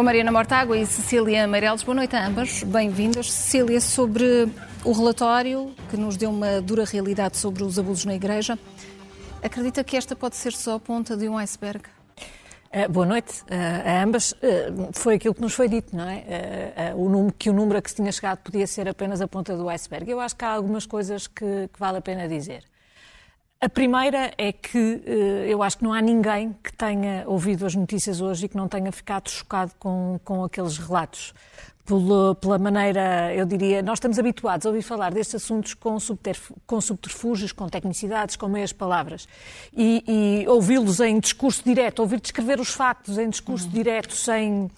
Com Mariana Mortágua e Cecília Meireles. Boa noite a ambas. Bem-vindas. Cecília, sobre o relatório que nos deu uma dura realidade sobre os abusos na Igreja. Acredita que esta pode ser só a ponta de um iceberg? Uh, boa noite uh, a ambas. Uh, foi aquilo que nos foi dito, não é? o número, que o número a que se tinha chegado podia ser apenas a ponta do iceberg. Eu acho que há algumas coisas que, que vale a pena dizer. A primeira é que eu acho que não há ninguém que tenha ouvido as notícias hoje e que não tenha ficado chocado com, com aqueles relatos pela, pela maneira, eu diria, nós estamos habituados a ouvir falar destes assuntos com, com subterfúgios, com tecnicidades, com meias palavras. E, e ouvi-los em discurso direto, ouvir descrever os factos em discurso uhum. direto, sem.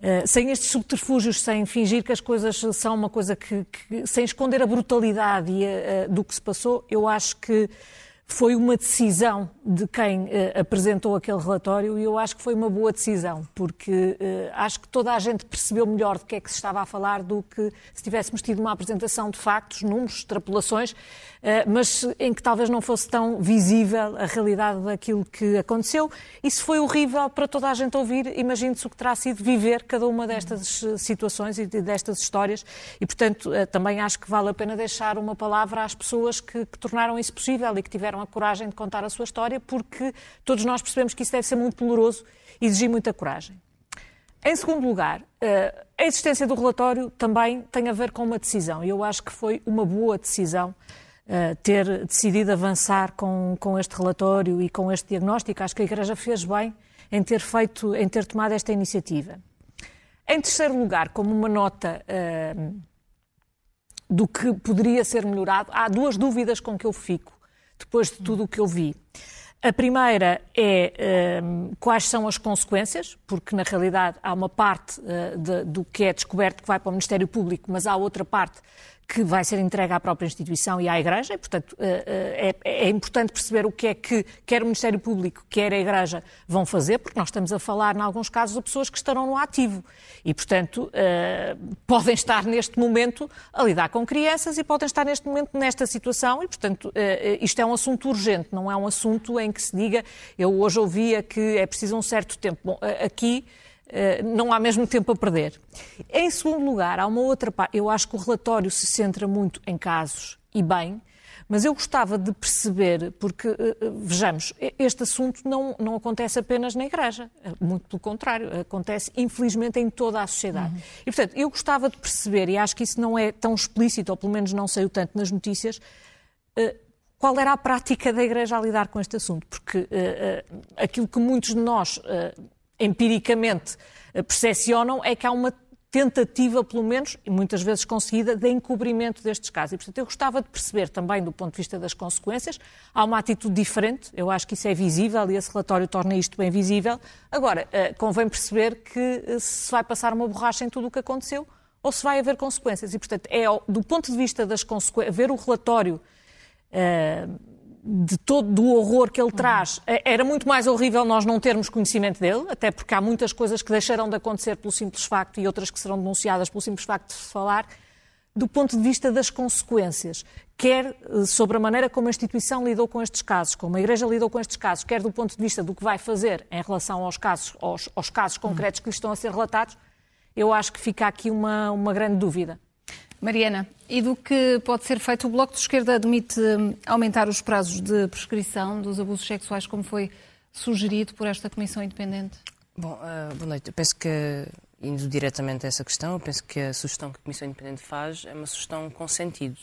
Uh, sem estes subterfúgios, sem fingir que as coisas são uma coisa que. que sem esconder a brutalidade e, uh, do que se passou, eu acho que foi uma decisão de quem eh, apresentou aquele relatório e eu acho que foi uma boa decisão, porque eh, acho que toda a gente percebeu melhor do que é que se estava a falar do que se tivéssemos tido uma apresentação de factos, números, extrapolações, eh, mas em que talvez não fosse tão visível a realidade daquilo que aconteceu. Isso foi horrível para toda a gente ouvir. Imagine-se o que terá sido viver cada uma destas situações e destas histórias e, portanto, também acho que vale a pena deixar uma palavra às pessoas que, que tornaram isso possível e que tiveram a coragem de contar a sua história, porque todos nós percebemos que isso deve ser muito doloroso e exigir muita coragem. Em segundo lugar, eh, a existência do relatório também tem a ver com uma decisão, eu acho que foi uma boa decisão eh, ter decidido avançar com, com este relatório e com este diagnóstico. Acho que a Igreja fez bem em ter feito, em ter tomado esta iniciativa. Em terceiro lugar, como uma nota uh, do que poderia ser melhorado, há duas dúvidas com que eu fico depois de tudo o que eu vi. A primeira é um, quais são as consequências, porque na realidade há uma parte uh, de, do que é descoberto que vai para o Ministério Público, mas há outra parte que vai ser entregue à própria instituição e à Igreja, e, portanto, eh, eh, é, é, importante perceber o que é que quer o Ministério Público, quer a Igreja vão fazer, porque nós estamos a falar, em alguns casos, de pessoas que estarão no ativo e, portanto, eh, podem estar neste momento a lidar com crianças e podem estar neste momento nesta situação e, portanto, isto é um assunto urgente, não é um assunto em que se diga, eu hoje ouvia que é preciso um certo tempo. Bom, aqui não há mesmo tempo a perder. Em segundo lugar, há uma outra parte. Eu acho que o relatório se centra muito em casos e bem, mas eu gostava de perceber, porque, eh, eh, vejamos, este assunto não, não acontece apenas na Igreja, muito pelo contrário, acontece infelizmente em toda a sociedade. Uhum. E, portanto, eu gostava de perceber, e acho que isso não é tão explícito, ou pelo menos não saiu tanto nas notícias, qual era a prática da Igreja a lidar com este assunto, porque aquilo que muitos de nós empiricamente eh, percepcionam é que há uma tentativa, pelo menos, e muitas vezes conseguida, de encobrimento destes casos. E, portanto, eu gostava de perceber também, do ponto de vista das consequências, há uma atitude diferente, eu acho que isso é visível e esse relatório torna isto bem visível. Agora, eh, convém perceber que eh, se vai passar uma borracha em tudo o que aconteceu ou se vai haver consequências. E, portanto, é do ponto de vista das consequências, ver o relatório de todo do horror que ele traz. Eh, era muito mais horrível nós não termos conhecimento dele, até porque há muitas coisas que deixarão de acontecer pelo simples facto e outras que serão denunciadas pelo simples facto de se falar, do ponto de vista das consequências, quer eh, sobre a maneira como a instituição lidou com estes casos, como a Igreja lidou com estes casos, quer do ponto de vista do que vai fazer em relação aos casos, aos, aos casos concretos que lhe estão a ser relatados, eu acho que fica aqui uma, uma grande dúvida. Mariana, e do que pode ser feito? O Bloco de Esquerda admite hum, aumentar os prazos de prescrição dos abusos sexuais, como foi sugerido por esta Comissão Independente? Bom, uh, boa noite. Eu penso que, indo diretamente a essa questão, eu penso que a sugestão que a Comissão Independente faz é uma sugestão com sentido.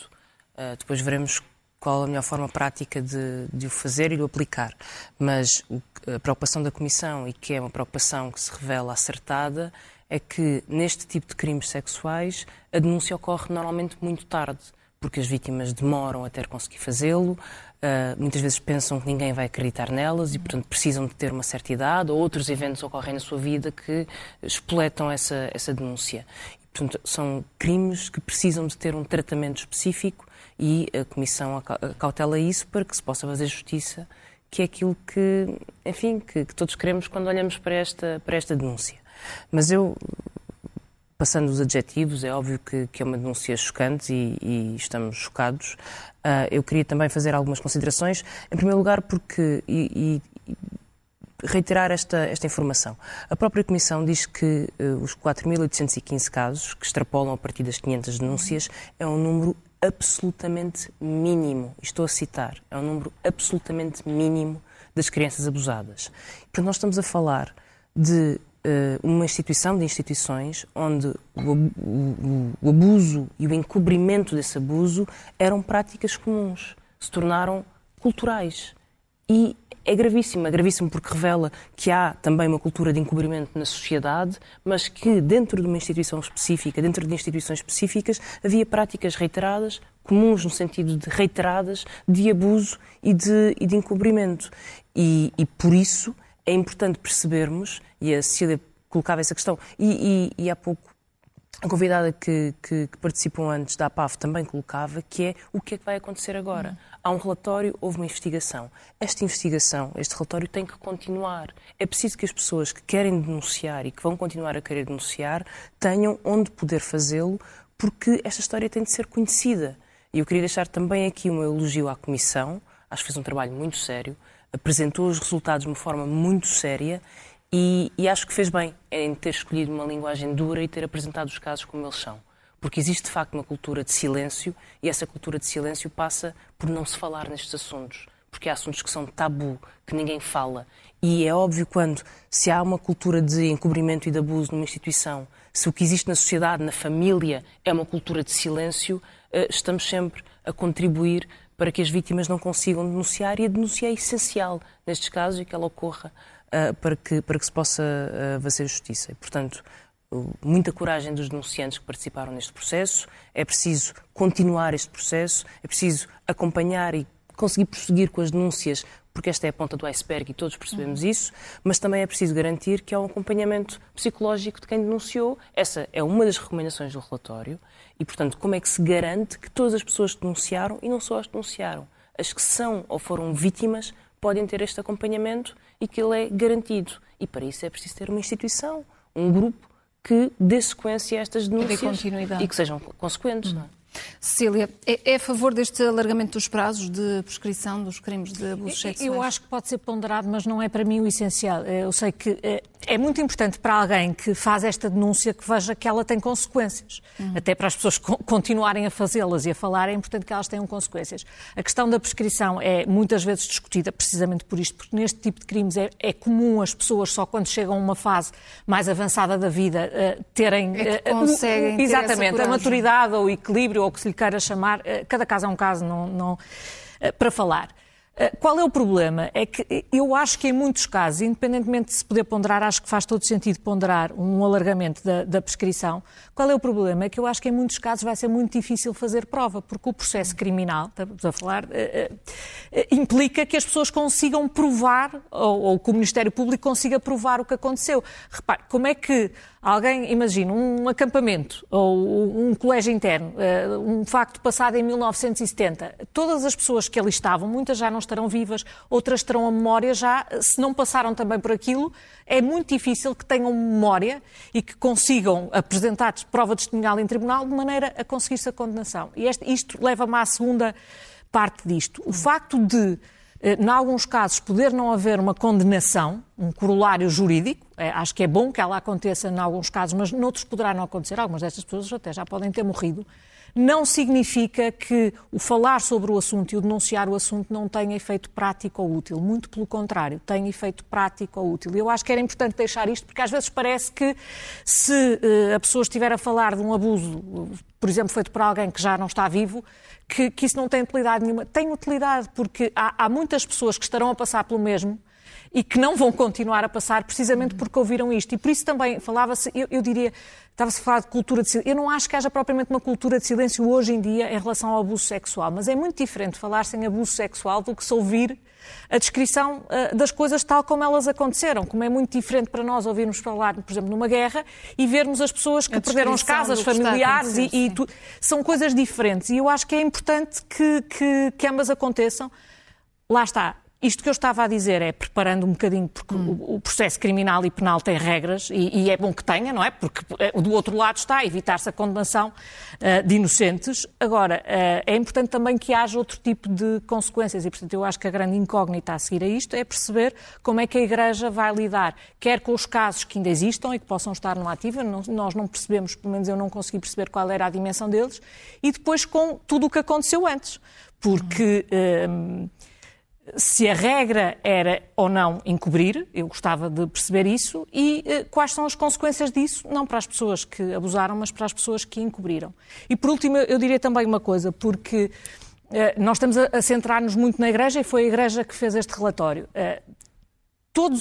Uh, depois veremos qual a melhor forma prática de, de, o fazer e de o aplicar. Mas a preocupação da Comissão, e que é uma preocupação que se revela acertada, é que neste tipo de crimes sexuais a denúncia ocorre normalmente muito tarde, porque as vítimas demoram até conseguir fazê-lo, Uh, muitas vezes pensam que ninguém vai acreditar nelas e, portanto, precisam de ter uma certa idade ou outros eventos ocorrem na sua vida que espoletam essa, essa denúncia. E, Portanto, são crimes que precisam de ter um tratamento específico e a Comissão cautela isso para que se possa fazer justiça, que é aquilo que, enfim, que, que todos queremos quando olhamos para esta, para esta denúncia. Mas eu, passando os adjetivos, é óbvio que, que é uma denúncia chocante e, e estamos chocados. Uh, eu queria também fazer algumas considerações. Em primeiro lugar, porque. E, e, reiterar esta, esta informação. A própria Comissão diz que uh, os 4.815 casos, que extrapolam a partir das 500 denúncias, é um número absolutamente mínimo. Estou a citar, é um número absolutamente mínimo das crianças abusadas. Portanto, nós estamos a falar de uma instituição, de instituições, onde o abuso e o encobrimento desse abuso eram práticas comuns, se tornaram culturais. E é gravíssimo, é gravíssimo porque revela que há também uma cultura de encobrimento na sociedade, mas que dentro de uma instituição específica, dentro de instituições específicas, havia práticas reiteradas, comuns no sentido de reiteradas, de abuso e de, e de encobrimento. E, e por isso é importante percebermos, e a Cecília colocava essa questão, e, e, e há pouco a convidada que, que, que, participou antes da APAV também colocava, que é o que é que vai acontecer agora. Uhum. Há um relatório, houve uma investigação. Esta investigação, este relatório tem que continuar. É preciso que as pessoas que querem denunciar e que vão continuar a querer denunciar tenham onde poder fazê-lo, porque esta história tem de ser conhecida. E eu queria deixar também aqui um elogio à Comissão, acho que fez um trabalho muito sério, apresentou os resultados de uma forma muito séria e, e, acho que fez bem em ter escolhido uma linguagem dura e ter apresentado os casos como eles são. Porque existe de facto uma cultura de silêncio e essa cultura de silêncio passa por não se falar nestes assuntos. Porque há assuntos que são tabu, que ninguém fala. E é óbvio quando se há uma cultura de encobrimento e de abuso numa instituição, se o que existe na sociedade, na família, é uma cultura de silêncio, eh, estamos sempre a contribuir para que as vítimas não consigam denunciar e a denúncia é essencial nestes casos e que ela ocorra uh, para, que, para que se possa uh, fazer justiça. E, portanto, muita coragem dos denunciantes que participaram neste processo, é preciso continuar este processo, é preciso acompanhar e conseguir prosseguir com as denúncias, porque esta é a ponta do iceberg e todos percebemos uhum. isso, mas também é preciso garantir que há um acompanhamento psicológico de quem denunciou. Essa é uma das recomendações do relatório e, portanto, como é que se garante que todas as pessoas que denunciaram, e não só as que denunciaram, as que são ou foram vítimas, podem ter este acompanhamento e que ele é garantido. E para isso é preciso ter uma instituição, um grupo que dê sequência a estas denúncias e que sejam consequentes. Hum. Não é? Cecília, é, é, a favor deste alargamento dos prazos de prescrição dos crimes de abuso sexuais? Eu acho que pode ser ponderado, mas não é para mim o essencial. Eu sei que é, é muito importante para alguém que faz esta denúncia que veja que ela tem consequências. Uhum. Até para as pessoas continuarem a fazê-las e a falar, é importante que elas tenham consequências. A questão da prescrição é muitas vezes discutida precisamente por isto, porque neste tipo de crimes é, é comum as pessoas, só quando chegam a uma fase mais avançada da vida, uh, terem. É que conseguem exatamente, a maturidade ou o equilíbrio ou o que se lhe queira chamar, eh, cada caso é um caso não, não, eh, para falar. Eh, qual é o problema? É que eu acho que em muitos casos, independentemente de se poder ponderar, acho que faz todo sentido ponderar um alargamento da, da, prescrição. Qual é o problema? É que eu acho que em muitos casos vai ser muito difícil fazer prova, porque o processo criminal, estamos a falar, implica que as pessoas consigam provar, ou, ou que o Ministério Público consiga provar o que aconteceu. Repare, como é que Alguém, imagina, um acampamento ou um colégio interno, eh, um facto passado em 1970. Todas as pessoas que ali estavam, muitas já não estarão vivas, outras terão a memória já, se não passaram também por aquilo, é muito difícil que tenham memória e que consigam apresentar prova testemunhal em tribunal de maneira a conseguir-se a condenação. E isto leva-me à segunda parte disto. O facto de eh, em alguns casos, poder não haver uma condenação, um corolário jurídico, acho que é bom que ela aconteça em alguns casos, mas noutros poderá não acontecer. Algumas destas pessoas até já podem ter morrido. Não significa que o falar sobre o assunto e o denunciar o assunto não tenha efeito prático ou útil. Muito pelo contrário, tem efeito prático ou útil. Eu acho que era importante deixar isto, porque às vezes parece que se uh, a pessoa estiver a falar de um abuso, por exemplo, feito por alguém que já não está vivo, que, que isso não tem utilidade nenhuma. Tem utilidade porque há, há muitas pessoas que estarão a passar pelo mesmo e que não vão continuar a passar precisamente porque ouviram isto. E por isso também falava-se, eu, eu diria, estava-se a falar de cultura de silêncio. Eu não acho que haja propriamente uma cultura de silêncio hoje em dia em relação ao abuso sexual, mas é muito diferente falar-se em abuso sexual do que se ouvir a descrição uh, das coisas tal como elas aconteceram. Como é muito diferente para nós ouvirmos falar, por exemplo, numa guerra e vermos as pessoas que perderam as casas familiares e, e tu... são coisas diferentes. E eu acho que é importante que, que, que ambas aconteçam. Lá está, isto que eu estava a dizer é preparando um bocadinho, porque hum. o, o, processo criminal e penal tem regras e, e, é bom que tenha, não é? Porque eh, do outro lado está evitar-se a condenação uh, de inocentes. Agora, uh, é importante também que haja outro tipo de consequências e, portanto, eu acho que a grande incógnita a seguir a isto é perceber como é que a Igreja vai lidar, quer com os casos que ainda existam e que possam estar no ativa, não, nós não percebemos, pelo menos eu não consegui perceber qual era a dimensão deles, e depois com tudo o que aconteceu antes. Porque. Hum se a regra era ou não encobrir, eu gostava de perceber isso, e eh, quais são as consequências disso, não para as pessoas que abusaram, mas para as pessoas que encobriram. E por último, eu diria também uma coisa, porque eh, nós estamos a, a centrar-nos muito na Igreja e foi a Igreja que fez este relatório. Eh,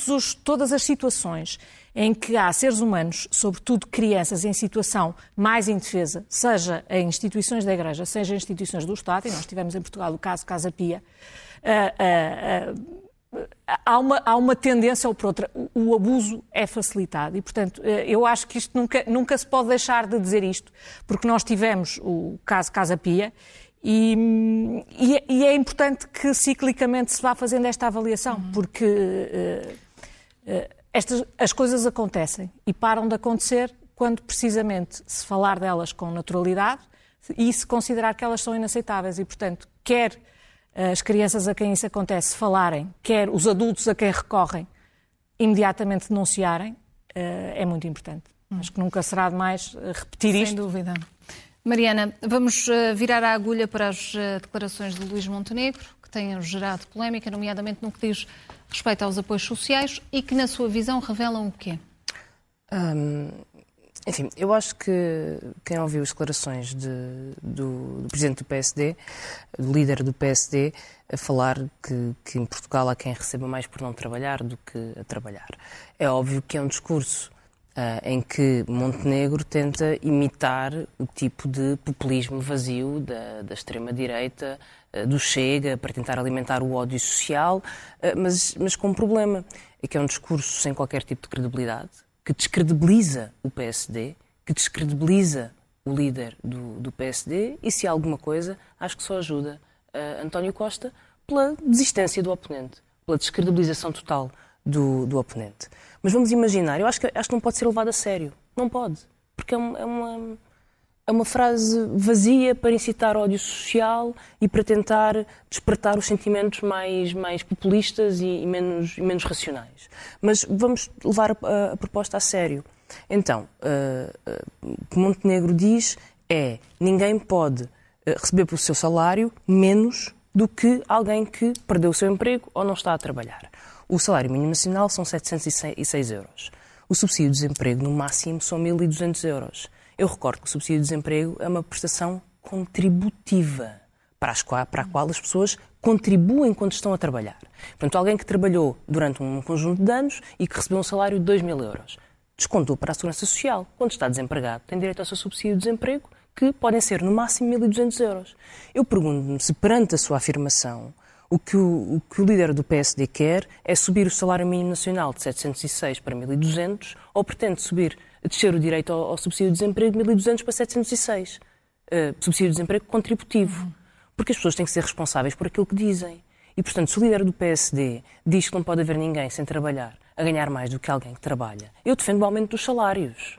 os, todas as situações em que há seres humanos, sobretudo crianças, em situação mais indefesa, seja em instituições da Igreja, seja em instituições do Estado, e nós tivemos em Portugal o caso Casa Pia, há, uma, há uma tendência ou por outra. O, o, abuso é facilitado e, portanto, eh, eu acho que isto nunca, nunca se pode deixar de dizer isto, porque nós tivemos o caso Casa Pia e, e, é, e é importante que ciclicamente se vá fazendo esta avaliação, uhum. porque uh, uh, estas, as coisas acontecem e param de acontecer quando precisamente se falar delas com naturalidade e se considerar que elas são inaceitáveis. E, portanto, quer as crianças a quem isso acontece falarem, quer os adultos a quem recorrem, imediatamente denunciarem, eh, é muito importante. Hum. Acho que nunca será demais eh, repetir Sem isto. Sem dúvida. Mariana, vamos eh, virar a agulha para as declarações de Luís Montenegro, que têm gerado polémica, nomeadamente no que diz respeito aos apoios sociais e que, na sua visão, revelam o quê? Um, enfim, eu acho que quem ouviu as declarações de, do, do, presidente do PSD, do líder do PSD, a falar que, que, em Portugal há quem receba mais por não trabalhar do que a trabalhar. É óbvio que é um discurso uh, em que Montenegro tenta imitar o tipo de populismo vazio da, da extrema-direita, uh, do Chega, para tentar alimentar o ódio social, uh, mas, mas com um problema. É que é um discurso sem qualquer tipo de credibilidade que descredibiliza o PSD, que descredibiliza o líder do, do PSD e, se há alguma coisa, acho que só ajuda uh, António Costa pela desistência do oponente, pela descredibilização total do, do oponente. Mas vamos imaginar, eu acho que, acho que não pode ser levado a sério. Não pode. Porque é, é uma, é uma frase vazia para incitar ódio social e para tentar despertar os sentimentos mais, mais populistas e, e menos, e menos racionais. Mas vamos levar a, a proposta a sério. Então, uh, o que Montenegro diz é ninguém pode uh, receber pelo seu salário menos do que alguém que perdeu o seu emprego ou não está a trabalhar. O salário mínimo nacional são 706 euros. O subsídio de desemprego, no máximo, são 1.200 euros. Eu recordo que o subsídio de desemprego é uma prestação contributiva para, as para a qual as pessoas contribuem quando estão a trabalhar. Portanto, alguém que trabalhou durante um conjunto de anos e que recebeu um salário de 2 mil euros, descontou para a Segurança Social. Quando está desempregado, tem direito ao seu subsídio de desemprego, que podem ser no máximo 1.200 euros. Eu pergunto-me se, perante a sua afirmação, o que o, o que o, líder do PSD quer é subir o salário mínimo nacional de 706 para 1.200 ou pretende subir descer o direito ao, ao subsídio de desemprego de 1.200 para 706. Uh, eh, subsídio de desemprego contributivo. Porque as pessoas têm que ser responsáveis por aquilo que dizem. E, portanto, se o líder do PSD diz que não pode haver ninguém sem trabalhar a ganhar mais do que alguém que trabalha, eu defendo o aumento dos salários.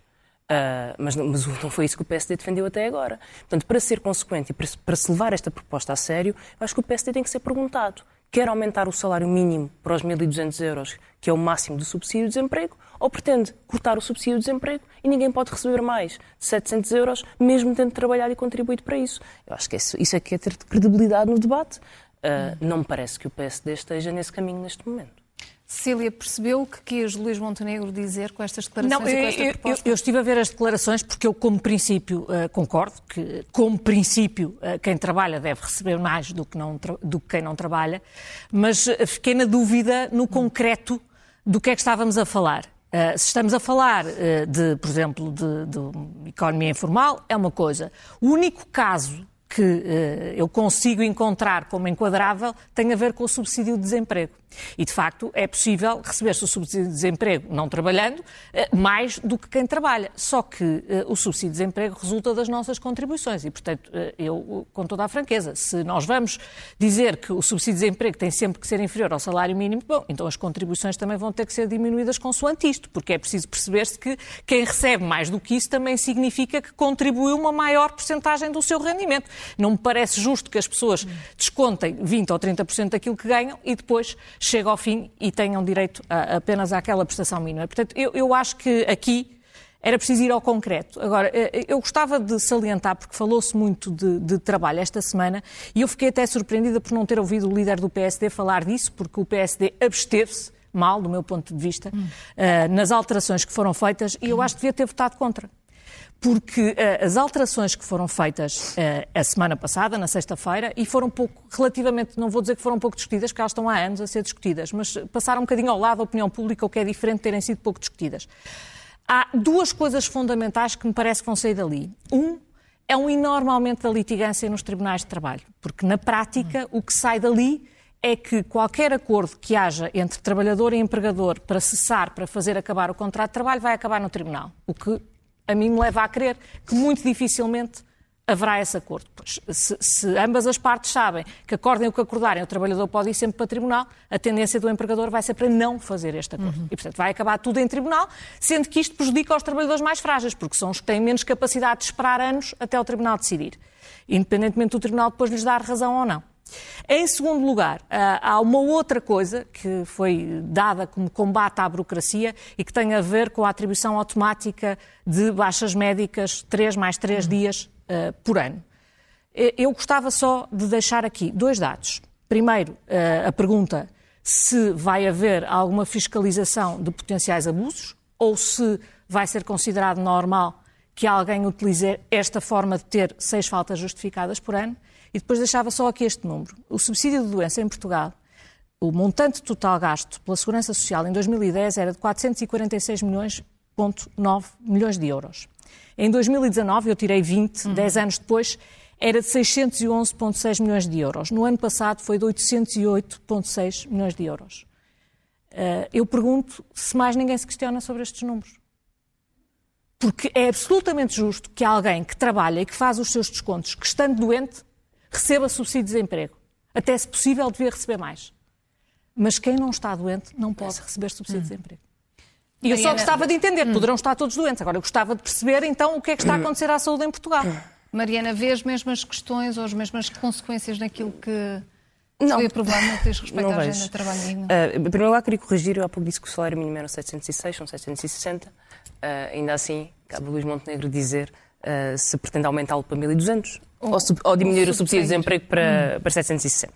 Uh, mas, mas, não foi isso que o PSD defendeu até agora. Portanto, para ser consequente e para, para se levar esta proposta a sério, acho que o PSD tem que ser perguntado. Quer aumentar o salário mínimo para os 1.200 euros, que é o máximo do subsídio de desemprego, ou pretende cortar o subsídio de desemprego e ninguém pode receber mais de 700 euros, mesmo tendo trabalhado e contribuído para isso. Eu acho que isso, é que é ter credibilidade no debate. Uh, não me parece que o PSD esteja nesse caminho neste momento. Cecília, percebeu o que quis Luís Montenegro dizer com estas declarações Não, e com eu, esta eu, proposta? eu, eu estive a ver as declarações porque eu, como princípio, uh, concordo que, como princípio, uh, quem trabalha deve receber mais do que, não, do que quem não trabalha, mas uh, fiquei na dúvida no concreto do que é que estávamos a falar. Uh, se estamos a falar de, por exemplo, de, de, economia informal, é uma coisa. O único caso que uh, eu consigo encontrar como enquadrável tem a ver com o subsídio de desemprego. E, de facto, é possível receber-se o subsídio de desemprego não trabalhando eh, mais do que quem trabalha. Só que eh, o subsídio de desemprego resulta das nossas contribuições e, portanto, eu, com toda a franqueza, se nós vamos dizer que o subsídio de desemprego tem sempre que ser inferior ao salário mínimo, bom, então as contribuições também vão ter que ser diminuídas consoante isto, porque é preciso perceber-se que quem recebe mais do que isso também significa que contribuiu uma maior porcentagem do seu rendimento. Não me parece justo que as pessoas descontem 20 ou 30% daquilo que ganham e depois chegue ao fim e tenham direito a, apenas àquela prestação mínima. Portanto, eu, eu acho que aqui era preciso ir ao concreto. Agora, eh, eu gostava de salientar, porque falou-se muito de, de, trabalho esta semana, e eu fiquei até surpreendida por não ter ouvido o líder do PSD falar disso, porque o PSD absteve-se, mal, do meu ponto de vista, hum. uh, nas alterações que foram feitas, e eu acho que devia ter votado contra porque uh, as alterações que foram feitas uh, a semana passada, na sexta-feira, e foram pouco, relativamente, não vou dizer que foram pouco discutidas, porque elas estão há anos a ser discutidas, mas passaram um bocadinho ao lado da opinião pública, o que é diferente de terem sido pouco discutidas. Há duas coisas fundamentais que me parece que vão sair dali. Um é um enorme aumento da litigância nos tribunais de trabalho, porque na prática o que sai dali é que qualquer acordo que haja entre trabalhador e empregador para cessar, para fazer acabar o contrato de trabalho, vai acabar no tribunal. O que a mim me leva a crer que muito dificilmente haverá esse acordo. Pois, se, se, ambas as partes sabem que acordem o que acordarem, o trabalhador pode ir sempre para o tribunal, a tendência do empregador vai ser para não fazer este acordo. Uhum. E, portanto, vai acabar tudo em tribunal, sendo que isto prejudica os trabalhadores mais frágeis, porque são os que têm menos capacidade de esperar anos até o tribunal decidir, independentemente do tribunal depois lhes dar razão ou não. Em segundo lugar, ah, há uma outra coisa que foi dada como combate à burocracia e que tem a ver com a atribuição automática de baixas médicas 3 mais 3 dias uh, por ano. Eu gostava só de deixar aqui dois dados. Primeiro, uh, a pergunta se vai haver alguma fiscalização de potenciais abusos ou se vai ser considerado normal que alguém utilize esta forma de ter seis faltas justificadas por ano. E depois deixava só aqui este número. O subsídio de doença em Portugal, o montante total gasto pela Segurança Social em 2010 era de 446 milhões, 9 milhões de euros. Em 2019, eu tirei 20, uhum. 10 anos depois, era de 611,6 milhões de euros. No ano passado foi de 808,6 milhões de euros. Uh, eu pergunto se mais ninguém se questiona sobre estes números. Porque é absolutamente justo que alguém que trabalha e que faz os seus descontos, que estando doente, receba subsídio de desemprego. Até se possível devia receber mais. Mas quem não está doente não pode receber subsídio de hum. desemprego. E eu só gostava de entender, hum. poderão estar todos doentes. Agora, eu gostava de perceber, então, o que é que está a hum. acontecer à saúde em Portugal. Mariana, vê as mesmas questões ou as mesmas consequências naquilo que não. foi aprovado no que diz respeito não à agenda de trabalho digno? Uh, primeiro lugar, queria corrigir, eu há pouco disse que o salário mínimo era 706, são 760. Uh, ainda assim, cabe a Luís Montenegro dizer uh, se pretende aumentá-lo para 1.200 ou, ou, diminuir o subsídio de desemprego para, hum. para 760.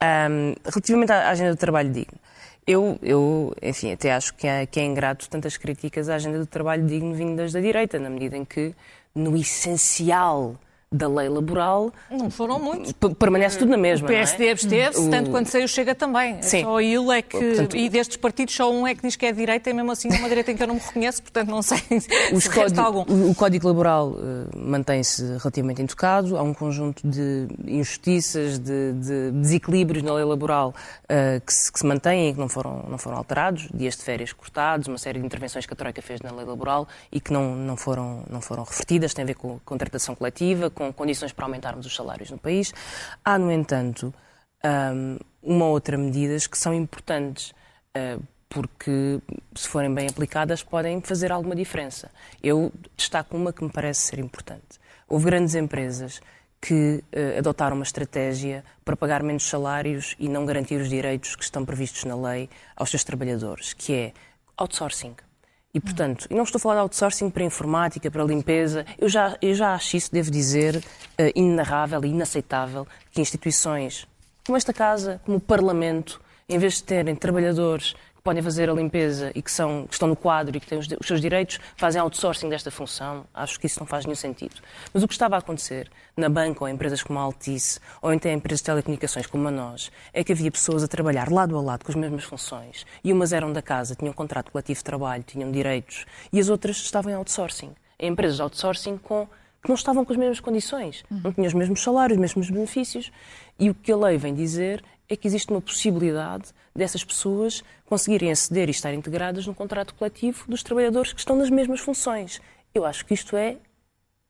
Um, relativamente à agenda do trabalho digno, eu, eu, enfim, até acho que é, que é ingrato tantas críticas à agenda do trabalho digno vindas da direita, na medida em que, no essencial da lei laboral. Não foram muitos. Permanece tudo na mesma. O PSD é? absteve-se, tanto quanto saiu Chega também. Sim. Só ele é que. Portanto, e destes partidos, só um é que diz que é direita, e mesmo assim é uma direita em que eu não me reconheço, portanto não sei se resta algum. O Código Laboral uh, mantém-se relativamente intocado, há um conjunto de injustiças, de, de desequilíbrios na lei laboral uh, que, se, que se mantêm e que não foram, não foram alterados, dias de férias cortados, uma série de intervenções que a Troika fez na lei laboral e que não, não, foram, não foram revertidas, tem a ver com a contratação coletiva, com condições para aumentarmos os salários no país. Há, no entanto, uma outra medidas que são importantes ah, porque, se forem bem aplicadas, podem fazer alguma diferença. Eu destaco uma que me parece ser importante. Houve grandes empresas que uh, adotaram uma estratégia para pagar menos salários e não garantir os direitos que estão previstos na lei aos seus trabalhadores, que é outsourcing. E, portanto, não estou a falar de outsourcing para informática, para limpeza. Eu já, eu já acho isso, devo dizer, uh, inenarrável e inaceitável que instituições como esta Casa, como o Parlamento, em vez de terem trabalhadores podem fazer a limpeza e que, são, que estão no quadro e que têm os, os, seus direitos, fazem outsourcing desta função. Acho que isso não faz nenhum sentido. Mas o que estava a acontecer na banca ou em empresas como a Altice ou em empresas de telecomunicações como a nós é que havia pessoas a trabalhar lado a lado com as mesmas funções e umas eram da casa, tinham um contrato coletivo de trabalho, tinham direitos e as outras estavam em outsourcing. Em empresas de outsourcing com que não estavam com as mesmas condições, não tinham os mesmos salários, os mesmos benefícios. E o que a lei vem dizer é que existe uma possibilidade dessas pessoas conseguirem aceder e estar integradas no contrato coletivo dos trabalhadores que estão nas mesmas funções. Eu acho que isto é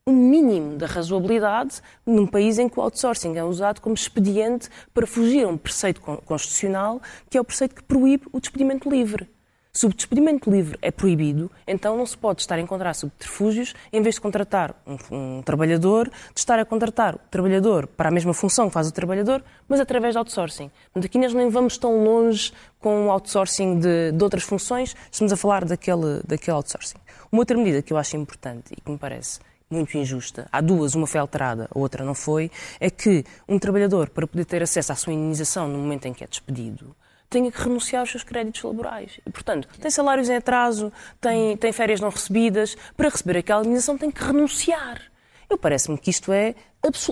o um mínimo da razoabilidade num país em que o outsourcing é usado como expediente para fugir a um preceito constitucional, que é o preceito que proíbe o despedimento livre. Se o despedimento livre é proibido, então não se pode estar a encontrar subterfúgios em vez de contratar um, um, trabalhador, de estar a contratar o trabalhador para a mesma função que faz o trabalhador, mas através de outsourcing. Portanto, aqui nós nem vamos tão longe com o outsourcing de, de outras funções, estamos a falar daquele, daquele outsourcing. Uma outra medida que eu acho importante e que me parece muito injusta, há duas, uma foi alterada, a outra não foi, é que um trabalhador, para poder ter acesso à sua indenização no momento em que é despedido, tenha que renunciar aos seus créditos laborais. E, portanto, tem salários em atraso, tem, tem férias não recebidas, para receber aquela indenização tem que renunciar. Eu parece-me que isto é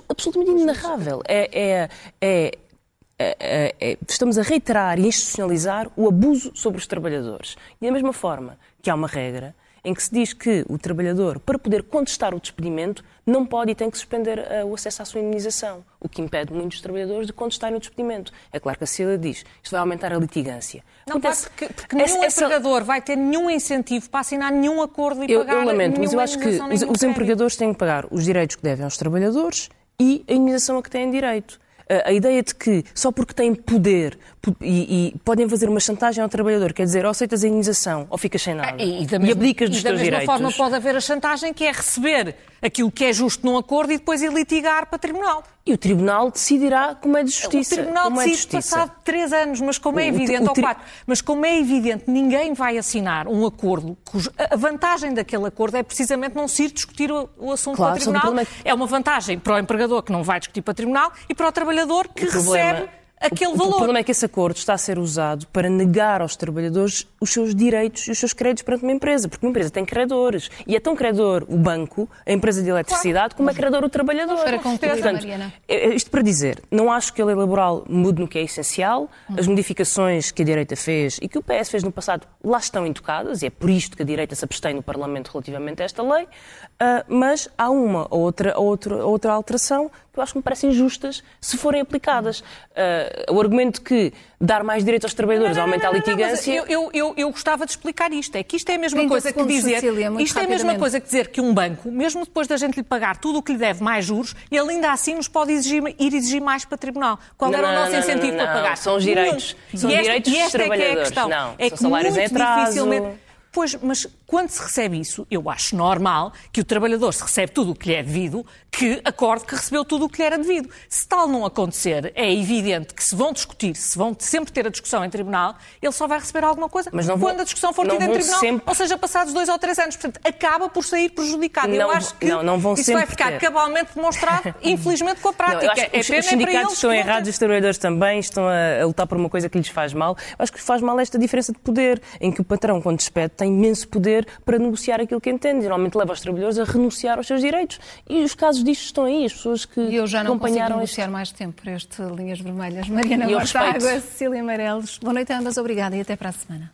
absolutamente inenarrável. É, é, é, é, estamos a reiterar e institucionalizar o abuso sobre os trabalhadores. E da mesma forma que há uma regra em que se diz que o trabalhador, para poder contestar o despedimento, não pode e tem que suspender uh, o acesso à sua indenização, o que impede muitos trabalhadores de contestarem o despedimento. É claro que a CILA diz isto vai aumentar a litigância. Não pode, porque, porque nenhum essa, empregador vai ter nenhum incentivo para assinar nenhum acordo e eu, pagar Eu lamento, mas eu acho que os, os empregadores têm que pagar os direitos que devem aos trabalhadores e a indenização a que têm direito a ideia de que só porque têm poder e, e, podem fazer uma chantagem ao trabalhador, quer dizer, ou aceitas a indenização ou ficas sem nada e, e, e abdicas dos direitos. da mesma forma pode haver a chantagem que é receber aquilo que é justo num acordo e depois ir litigar para tribunal. E o Tribunal decidirá como é de justiça. O Tribunal como decide é de passado três anos, mas como é evidente, o, o, ou quatro, mas como é evidente, ninguém vai assinar um acordo cujo a vantagem daquele acordo é precisamente não se ir discutir o, o assunto claro, para o Tribunal. É... é uma vantagem para o empregador que não vai discutir para o Tribunal e para o trabalhador que recebe aquele o, valor. O problema é que esse acordo está a ser usado para negar aos trabalhadores os seus direitos e os seus créditos perante uma empresa, porque uma empresa tem credores. E é tão credor o banco, a empresa de eletricidade, claro. como é credor o trabalhador. Para concluir, Portanto, Mariana. É, é isto para dizer, não acho que a lei laboral mude no que é essencial. As modificações que a direita fez e que o PS fez no passado lá estão intocadas, e é por isto que a direita se abstém no Parlamento relativamente a esta lei. Uh, mas há uma ou outra, outra, outra alteração que eu acho que me parecem justas se forem aplicadas. Uh, o argumento que dar mais direitos aos trabalhadores aumenta a litigância. eu, eu, eu, eu, gostava de explicar isto. É que isto é a mesma coisa que dizer. Cecília, isto é a mesma coisa que dizer que um banco, mesmo depois da gente lhe pagar tudo o que lhe deve mais juros, ele ainda assim nos pode exigir, ir exigir mais para o tribunal. Qual não, era o nosso não, incentivo não, para pagar? São os direitos. São e direitos esta, dos trabalhadores. É, que é a questão. Não, é são que salários muito em atraso. dificilmente Pois, mas quando se recebe isso, eu acho normal que o trabalhador, se recebe tudo o que lhe é devido, que acorde que recebeu tudo o que lhe era devido. Se tal não acontecer, é evidente que se vão discutir, se vão sempre ter a discussão em tribunal, ele só vai receber alguma coisa mas não quando vão, a discussão for tida em tribunal, sempre... ou seja, passados dois ou três anos. Portanto, acaba por sair prejudicado. Não, eu acho que não, não vão isso vai ficar ter. cabalmente demonstrado, infelizmente, com a prática. Não, é os, os sindicatos estão errados, os trabalhadores também estão a, a lutar por uma coisa que lhes faz mal. Eu acho que faz mal esta diferença de poder, em que o patrão, quando despede, tem imenso poder poder para negociar aquilo que entende. Geralmente leva os trabalhadores a renunciar aos seus direitos. E os casos disto estão aí, as pessoas que acompanharam... E eu já não consigo negociar este... mais tempo para este Linhas Vermelhas. Mariana Mortágua, Cecília Amarelos, boa noite a ambas, obrigada e até para a semana.